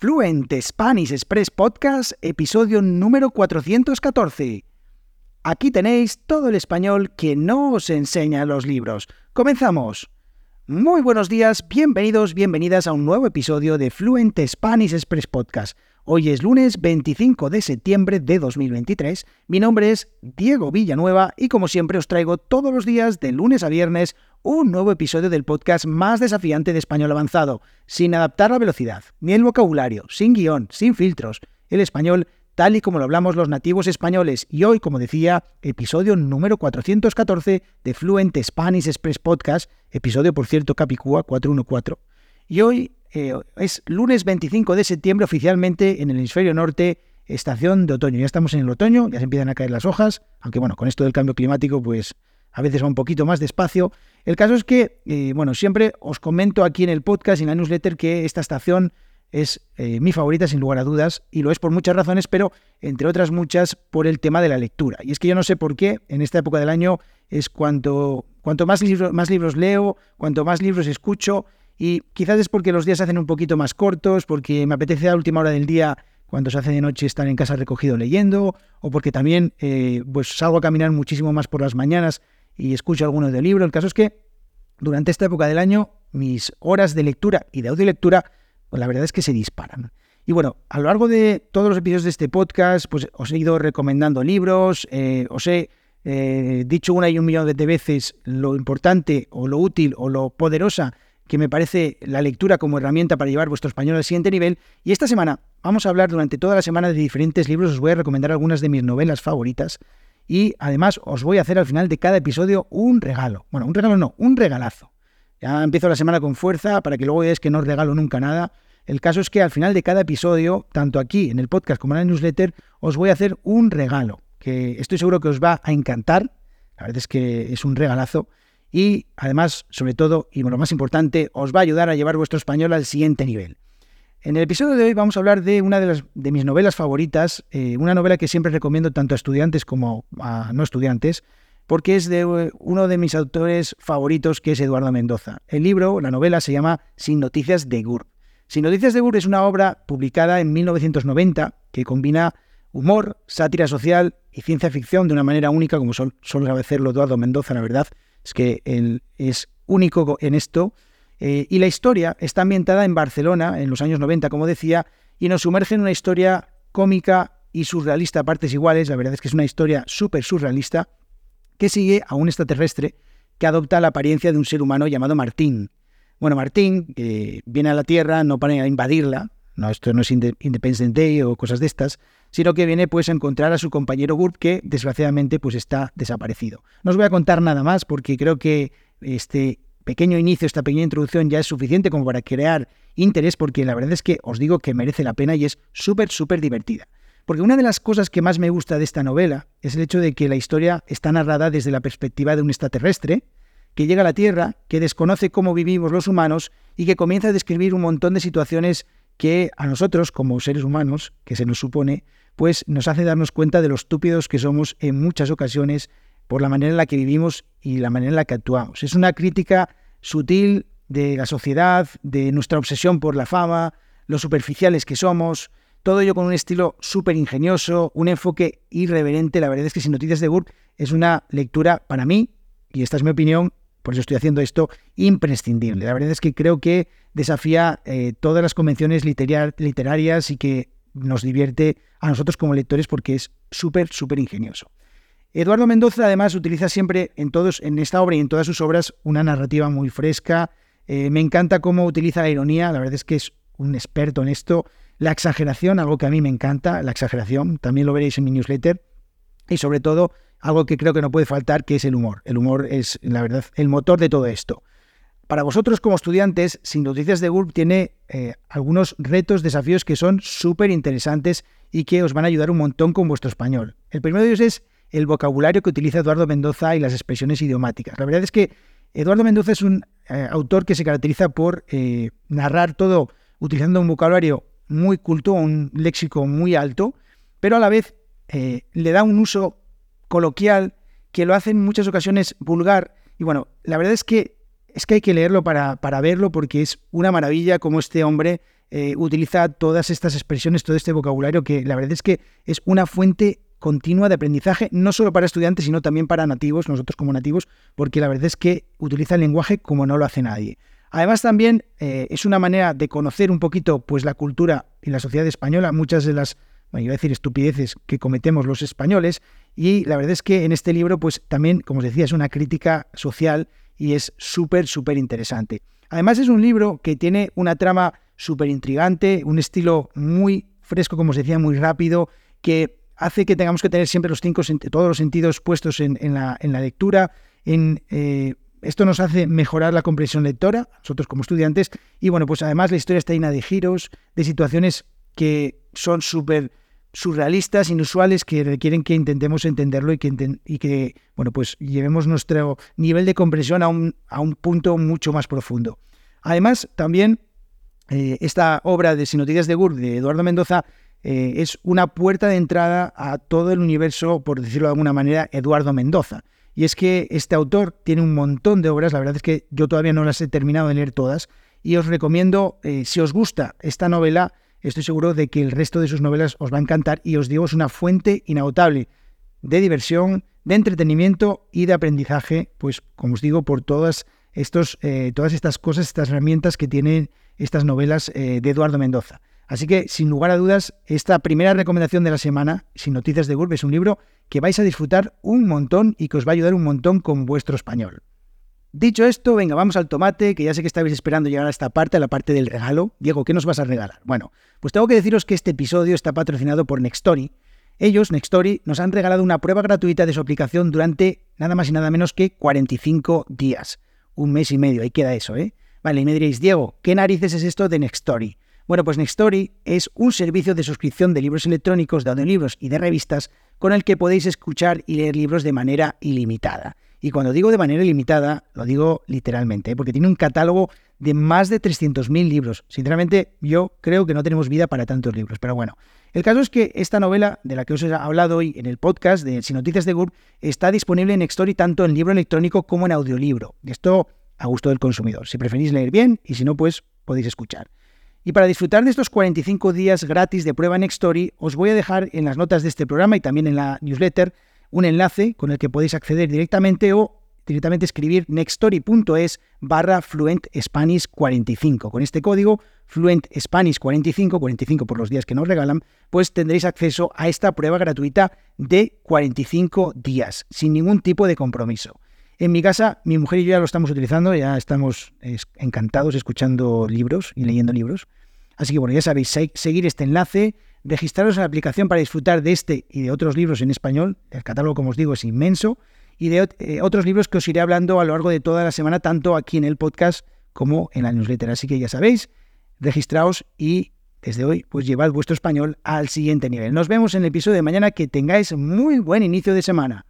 Fluent Spanish Express Podcast, episodio número 414. Aquí tenéis todo el español que no os enseña los libros. Comenzamos. Muy buenos días, bienvenidos, bienvenidas a un nuevo episodio de Fluent Spanish Express Podcast. Hoy es lunes 25 de septiembre de 2023. Mi nombre es Diego Villanueva y como siempre os traigo todos los días de lunes a viernes un nuevo episodio del podcast más desafiante de español avanzado, sin adaptar la velocidad, ni el vocabulario, sin guion, sin filtros, el español tal y como lo hablamos los nativos españoles. Y hoy, como decía, episodio número 414 de Fluent Spanish Express Podcast, episodio, por cierto, Capicúa 414. Y hoy eh, es lunes 25 de septiembre oficialmente en el hemisferio norte, estación de otoño. Ya estamos en el otoño, ya se empiezan a caer las hojas, aunque bueno, con esto del cambio climático, pues a veces va un poquito más despacio. El caso es que, eh, bueno, siempre os comento aquí en el podcast y en la newsletter que esta estación es eh, mi favorita sin lugar a dudas y lo es por muchas razones, pero entre otras muchas por el tema de la lectura. Y es que yo no sé por qué en esta época del año es cuanto, cuanto más, más libros leo, cuanto más libros escucho y quizás es porque los días se hacen un poquito más cortos, porque me apetece a última hora del día cuando se hace de noche estar en casa recogido leyendo, o porque también eh, pues salgo a caminar muchísimo más por las mañanas y escucho algunos de libros. El caso es que durante esta época del año mis horas de lectura y de audiolectura, pues la verdad es que se disparan. Y bueno, a lo largo de todos los episodios de este podcast, pues os he ido recomendando libros, eh, os he eh, dicho una y un millón de veces lo importante o lo útil o lo poderosa que me parece la lectura como herramienta para llevar vuestro español al siguiente nivel. Y esta semana vamos a hablar durante toda la semana de diferentes libros, os voy a recomendar algunas de mis novelas favoritas y además os voy a hacer al final de cada episodio un regalo. Bueno, un regalo no, un regalazo. Ya empiezo la semana con fuerza para que luego veáis que no os regalo nunca nada. El caso es que al final de cada episodio, tanto aquí en el podcast como en la newsletter, os voy a hacer un regalo que estoy seguro que os va a encantar. La verdad es que es un regalazo y además, sobre todo, y lo más importante, os va a ayudar a llevar vuestro español al siguiente nivel. En el episodio de hoy vamos a hablar de una de, las, de mis novelas favoritas, eh, una novela que siempre recomiendo tanto a estudiantes como a no estudiantes, porque es de eh, uno de mis autores favoritos, que es Eduardo Mendoza. El libro, la novela, se llama Sin Noticias de Gur. Sin Noticias de Gur es una obra publicada en 1990 que combina humor, sátira social y ciencia ficción de una manera única, como suele sabe hacerlo Eduardo Mendoza, la verdad. Es que él es único en esto eh, y la historia está ambientada en Barcelona, en los años 90, como decía, y nos sumerge en una historia cómica y surrealista a partes iguales. La verdad es que es una historia súper surrealista que sigue a un extraterrestre que adopta la apariencia de un ser humano llamado Martín. Bueno, Martín, que viene a la Tierra no para invadirla, no, esto no es Independence Day o cosas de estas, sino que viene pues a encontrar a su compañero Gurp que desgraciadamente pues está desaparecido. No os voy a contar nada más porque creo que este pequeño inicio, esta pequeña introducción ya es suficiente como para crear interés, porque la verdad es que os digo que merece la pena y es súper, súper divertida. Porque una de las cosas que más me gusta de esta novela es el hecho de que la historia está narrada desde la perspectiva de un extraterrestre que llega a la Tierra, que desconoce cómo vivimos los humanos y que comienza a describir un montón de situaciones que a nosotros, como seres humanos, que se nos supone, pues nos hace darnos cuenta de lo estúpidos que somos en muchas ocasiones por la manera en la que vivimos y la manera en la que actuamos. Es una crítica sutil de la sociedad, de nuestra obsesión por la fama, lo superficiales que somos, todo ello con un estilo súper ingenioso, un enfoque irreverente. La verdad es que Sin Noticias de Gurk es una lectura para mí, y esta es mi opinión, por eso estoy haciendo esto, imprescindible. La verdad es que creo que desafía eh, todas las convenciones literarias y que nos divierte a nosotros como lectores porque es súper, súper ingenioso. Eduardo Mendoza además utiliza siempre en, todos, en esta obra y en todas sus obras una narrativa muy fresca. Eh, me encanta cómo utiliza la ironía, la verdad es que es un experto en esto. La exageración, algo que a mí me encanta, la exageración, también lo veréis en mi newsletter. Y sobre todo, algo que creo que no puede faltar, que es el humor. El humor es, la verdad, el motor de todo esto. Para vosotros como estudiantes, Sin Noticias de GURB tiene eh, algunos retos, desafíos que son súper interesantes y que os van a ayudar un montón con vuestro español. El primero de ellos es el vocabulario que utiliza Eduardo Mendoza y las expresiones idiomáticas. La verdad es que Eduardo Mendoza es un eh, autor que se caracteriza por eh, narrar todo utilizando un vocabulario muy culto, un léxico muy alto, pero a la vez eh, le da un uso coloquial que lo hace en muchas ocasiones vulgar. Y bueno, la verdad es que es que hay que leerlo para, para verlo porque es una maravilla como este hombre eh, utiliza todas estas expresiones, todo este vocabulario que la verdad es que es una fuente continua de aprendizaje, no solo para estudiantes, sino también para nativos, nosotros como nativos, porque la verdad es que utiliza el lenguaje como no lo hace nadie. Además también eh, es una manera de conocer un poquito pues la cultura y la sociedad española, muchas de las, bueno, iba a decir estupideces que cometemos los españoles, y la verdad es que en este libro pues también, como os decía, es una crítica social y es súper, súper interesante. Además es un libro que tiene una trama súper intrigante, un estilo muy fresco, como os decía, muy rápido, que hace que tengamos que tener siempre los cinco, todos los sentidos puestos en, la, lectura. En, eh, esto nos hace mejorar la comprensión lectora, nosotros como estudiantes, y bueno, pues además la historia está llena de giros, de situaciones que son súper surrealistas, inusuales, que requieren que intentemos entenderlo y que, bueno, pues llevemos nuestro nivel de comprensión a un, a un punto mucho más profundo. Además, también eh, esta obra de Sinoticias de Gur de Eduardo Mendoza eh, es una puerta de entrada a todo el universo, por decirlo de alguna manera, Eduardo Mendoza. Y es que este autor tiene un montón de obras, la verdad es que yo todavía no las he terminado de leer todas, y os recomiendo, eh, si os gusta esta novela, estoy seguro de que el resto de sus novelas os va a encantar y os digo, es una fuente inagotable de diversión, de entretenimiento y de aprendizaje, pues como os digo, por todas, eh, todas estas cosas, estas herramientas que tienen estas novelas de Eduardo Mendoza. Así que, sin lugar a dudas, esta primera recomendación de la semana, Sin Noticias de Gurb, es un libro que vais a disfrutar un montón y que os va a ayudar un montón con vuestro español. Dicho esto, venga, vamos al tomate, que ya sé que estabais esperando llegar a esta parte, a la parte del regalo. Diego, ¿qué nos vas a regalar? Bueno, pues tengo que deciros que este episodio está patrocinado por Nextory. Ellos, Nextory, nos han regalado una prueba gratuita de su aplicación durante nada más y nada menos que 45 días. Un mes y medio, ahí queda eso, ¿eh? Vale, y me diréis, Diego, ¿qué narices es esto de Nextory? Bueno, pues Nextory es un servicio de suscripción de libros electrónicos, de audiolibros y de revistas con el que podéis escuchar y leer libros de manera ilimitada. Y cuando digo de manera ilimitada, lo digo literalmente, ¿eh? porque tiene un catálogo de más de 300.000 libros. Sinceramente, yo creo que no tenemos vida para tantos libros, pero bueno. El caso es que esta novela, de la que os he hablado hoy en el podcast de Sin Noticias de GURB, está disponible en Nextory tanto en libro electrónico como en audiolibro. Esto a gusto del consumidor. Si preferís leer bien y si no, pues podéis escuchar. Y para disfrutar de estos 45 días gratis de prueba Nextory, os voy a dejar en las notas de este programa y también en la newsletter un enlace con el que podéis acceder directamente o directamente escribir nextory.es barra Fluent Spanish 45. Con este código Fluent Spanish 45, 45 por los días que nos regalan, pues tendréis acceso a esta prueba gratuita de 45 días, sin ningún tipo de compromiso. En mi casa, mi mujer y yo ya lo estamos utilizando, ya estamos encantados escuchando libros y leyendo libros. Así que bueno, ya sabéis, seguir este enlace, registraros en la aplicación para disfrutar de este y de otros libros en español. El catálogo, como os digo, es inmenso. Y de eh, otros libros que os iré hablando a lo largo de toda la semana, tanto aquí en el podcast como en la newsletter. Así que ya sabéis, registraos y desde hoy, pues llevad vuestro español al siguiente nivel. Nos vemos en el episodio de mañana. Que tengáis muy buen inicio de semana.